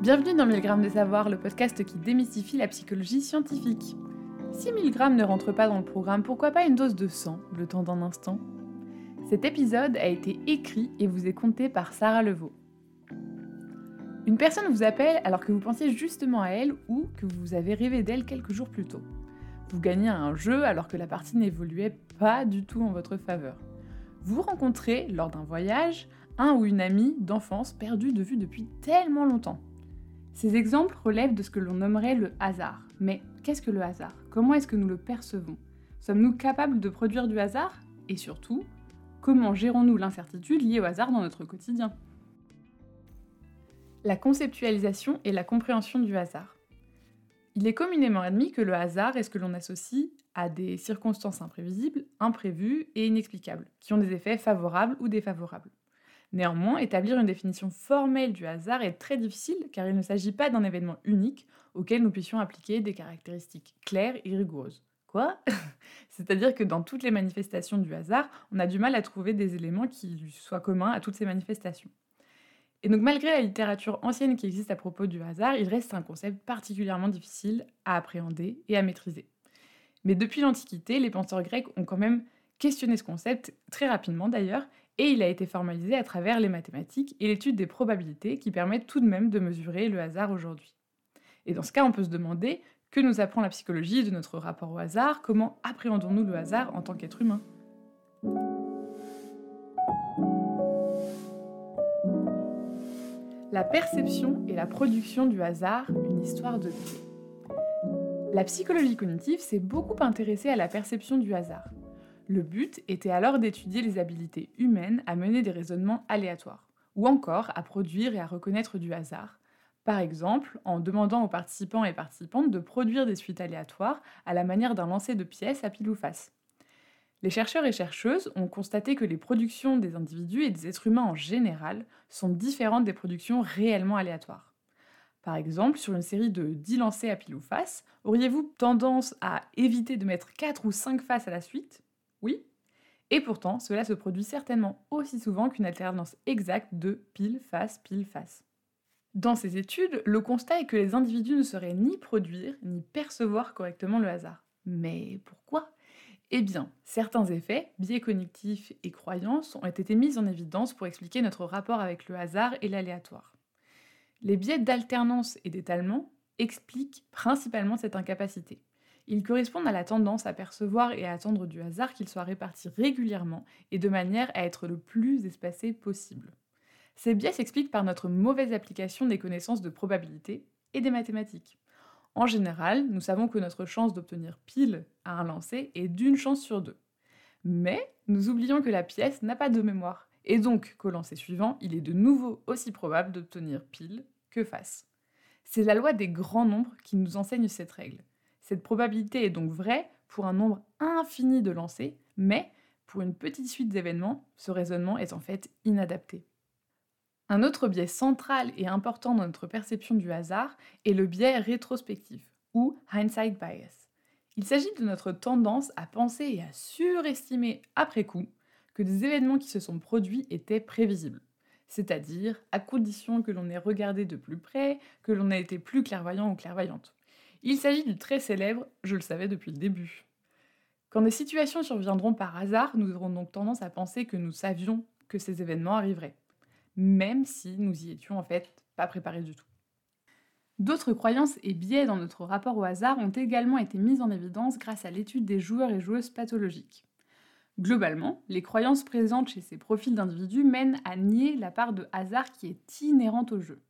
Bienvenue dans 1000 grammes de savoir, le podcast qui démystifie la psychologie scientifique. Si 1000 grammes ne rentre pas dans le programme, pourquoi pas une dose de sang, le temps d'un instant? Cet épisode a été écrit et vous est conté par Sarah Levaux. Une personne vous appelle alors que vous pensiez justement à elle ou que vous avez rêvé d'elle quelques jours plus tôt. Vous gagnez un jeu alors que la partie n'évoluait pas du tout en votre faveur. Vous rencontrez, lors d'un voyage, un ou une amie d'enfance perdue de vue depuis tellement longtemps. Ces exemples relèvent de ce que l'on nommerait le hasard. Mais qu'est-ce que le hasard? Comment est-ce que nous le percevons? Sommes-nous capables de produire du hasard? Et surtout, comment gérons-nous l'incertitude liée au hasard dans notre quotidien? La conceptualisation et la compréhension du hasard. Il est communément admis que le hasard est ce que l'on associe à des circonstances imprévisibles, imprévues et inexplicables, qui ont des effets favorables ou défavorables. Néanmoins, établir une définition formelle du hasard est très difficile car il ne s'agit pas d'un événement unique auquel nous puissions appliquer des caractéristiques claires et rigoureuses. Quoi? C'est-à-dire que dans toutes les manifestations du hasard, on a du mal à trouver des éléments qui soient communs à toutes ces manifestations. Et donc malgré la littérature ancienne qui existe à propos du hasard, il reste un concept particulièrement difficile à appréhender et à maîtriser. Mais depuis l'Antiquité, les penseurs grecs ont quand même questionné ce concept, très rapidement d'ailleurs, et il a été formalisé à travers les mathématiques et l'étude des probabilités qui permettent tout de même de mesurer le hasard aujourd'hui. Et dans ce cas, on peut se demander que nous apprend la psychologie de notre rapport au hasard, comment appréhendons-nous le hasard en tant qu'être humain? La perception et la production du hasard, une histoire de vie. La psychologie cognitive s'est beaucoup intéressée à la perception du hasard. Le but était alors d'étudier les habiletés humaines à mener des raisonnements aléatoires, ou encore à produire et à reconnaître du hasard, par exemple en demandant aux participants et participantes de produire des suites aléatoires à la manière d'un lancer de pièces à pile ou face. Les chercheurs et chercheuses ont constaté que les productions des individus et des êtres humains en général sont différentes des productions réellement aléatoires. Par exemple, sur une série de 10 lancers à pile ou face, auriez-vous tendance à éviter de mettre 4 ou 5 faces à la suite? Oui. Et pourtant, cela se produit certainement aussi souvent qu'une alternance exacte de pile-face, pile-face. Dans ces études, le constat est que les individus ne sauraient ni produire ni percevoir correctement le hasard. Mais pourquoi? Eh bien, certains effets, biais cognitifs et croyances, ont été mis en évidence pour expliquer notre rapport avec le hasard et l'aléatoire. Les biais d'alternance et d'étalement expliquent principalement cette incapacité. Ils correspondent à la tendance à percevoir et à attendre du hasard qu'il soit réparti régulièrement et de manière à être le plus espacé possible. Ces biais s'expliquent par notre mauvaise application des connaissances de probabilité et des mathématiques. En général, nous savons que notre chance d'obtenir pile à un lancer est d'une chance sur deux. Mais nous oublions que la pièce n'a pas de mémoire, et donc qu'au lancer suivant, il est de nouveau aussi probable d'obtenir pile que face. C'est la loi des grands nombres qui nous enseigne cette règle. Cette probabilité est donc vraie pour un nombre infini de lancers, mais pour une petite suite d'événements, ce raisonnement est en fait inadapté. Un autre biais central et important dans notre perception du hasard est le biais rétrospectif, ou hindsight bias. Il s'agit de notre tendance à penser et à surestimer après coup que des événements qui se sont produits étaient prévisibles. C'est-à-dire à condition que l'on ait regardé de plus près, que l'on ait été plus clairvoyant ou clairvoyante. Il s'agit du très célèbre Je le savais depuis le début. Quand des situations surviendront par hasard, nous aurons donc tendance à penser que nous savions que ces événements arriveraient, même si nous y étions en fait pas préparés du tout. D'autres croyances et biais dans notre rapport au hasard ont également été mises en évidence grâce à l'étude des joueurs et joueuses pathologiques. Globalement, les croyances présentes chez ces profils d'individus mènent à nier la part de hasard qui est inhérente au jeu.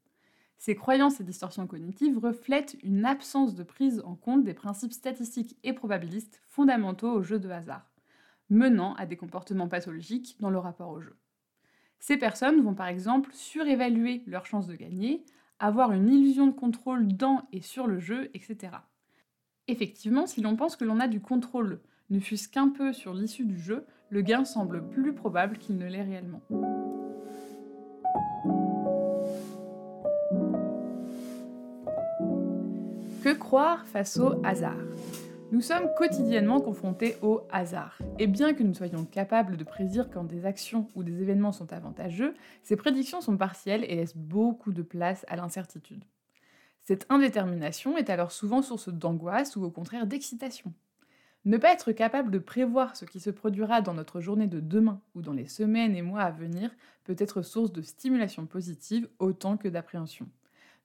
Ces croyances et distorsions cognitives reflètent une absence de prise en compte des principes statistiques et probabilistes fondamentaux au jeu de hasard, menant à des comportements pathologiques dans le rapport au jeu. Ces personnes vont par exemple surévaluer leurs chances de gagner, avoir une illusion de contrôle dans et sur le jeu, etc. Effectivement, si l'on pense que l'on a du contrôle, ne fût-ce qu'un peu sur l'issue du jeu, le gain semble plus probable qu'il ne l'est réellement. Face au hasard Nous sommes quotidiennement confrontés au hasard, et bien que nous soyons capables de prédire quand des actions ou des événements sont avantageux, ces prédictions sont partielles et laissent beaucoup de place à l'incertitude. Cette indétermination est alors souvent source d'angoisse ou au contraire d'excitation. Ne pas être capable de prévoir ce qui se produira dans notre journée de demain ou dans les semaines et mois à venir peut être source de stimulation positive autant que d'appréhension.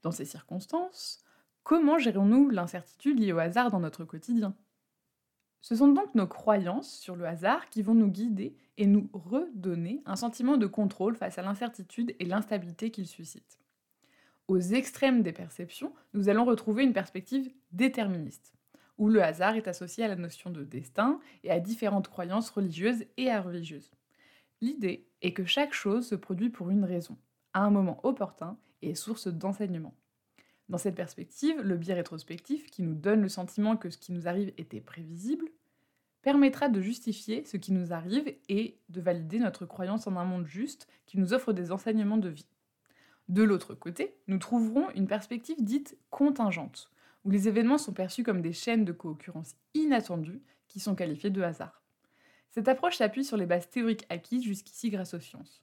Dans ces circonstances, comment gérons-nous l'incertitude liée au hasard dans notre quotidien? Ce sont donc nos croyances sur le hasard qui vont nous guider et nous redonner un sentiment de contrôle face à l'incertitude et l'instabilité qu'il suscite. Aux extrêmes des perceptions, nous allons retrouver une perspective déterministe, où le hasard est associé à la notion de destin et à différentes croyances religieuses et religieuses. L'idée est que chaque chose se produit pour une raison, à un moment opportun et source d'enseignement. Dans cette perspective, le biais rétrospectif, qui nous donne le sentiment que ce qui nous arrive était prévisible, permettra de justifier ce qui nous arrive et de valider notre croyance en un monde juste qui nous offre des enseignements de vie. De l'autre côté, nous trouverons une perspective dite contingente, où les événements sont perçus comme des chaînes de co-occurrence inattendues qui sont qualifiées de hasard. Cette approche s'appuie sur les bases théoriques acquises jusqu'ici grâce aux sciences.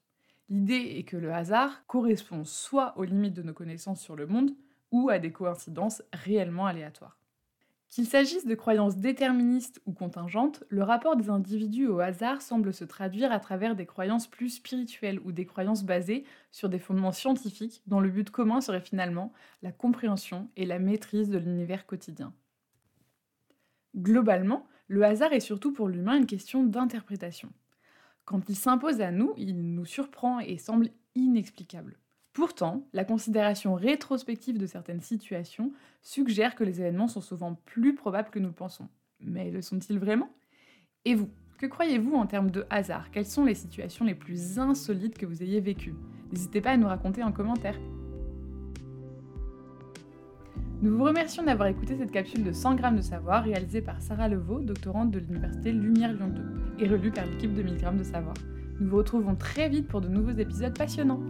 L'idée est que le hasard correspond soit aux limites de nos connaissances sur le monde, ou à des coïncidences réellement aléatoires. Qu'il s'agisse de croyances déterministes ou contingentes, le rapport des individus au hasard semble se traduire à travers des croyances plus spirituelles ou des croyances basées sur des fondements scientifiques dont le but commun serait finalement la compréhension et la maîtrise de l'univers quotidien. Globalement, le hasard est surtout pour l'humain une question d'interprétation. Quand il s'impose à nous, il nous surprend et semble inexplicable. Pourtant, la considération rétrospective de certaines situations suggère que les événements sont souvent plus probables que nous le pensons. Mais le sont-ils vraiment? Et vous, que croyez-vous en termes de hasard? Quelles sont les situations les plus insolites que vous ayez vécues? N'hésitez pas à nous raconter en commentaire. Nous vous remercions d'avoir écouté cette capsule de 100 grammes de savoir réalisée par Sarah Levaux, doctorante de l'Université Lumière Lyon 2, et relue par l'équipe de 1000 grammes de savoir. Nous vous retrouvons très vite pour de nouveaux épisodes passionnants.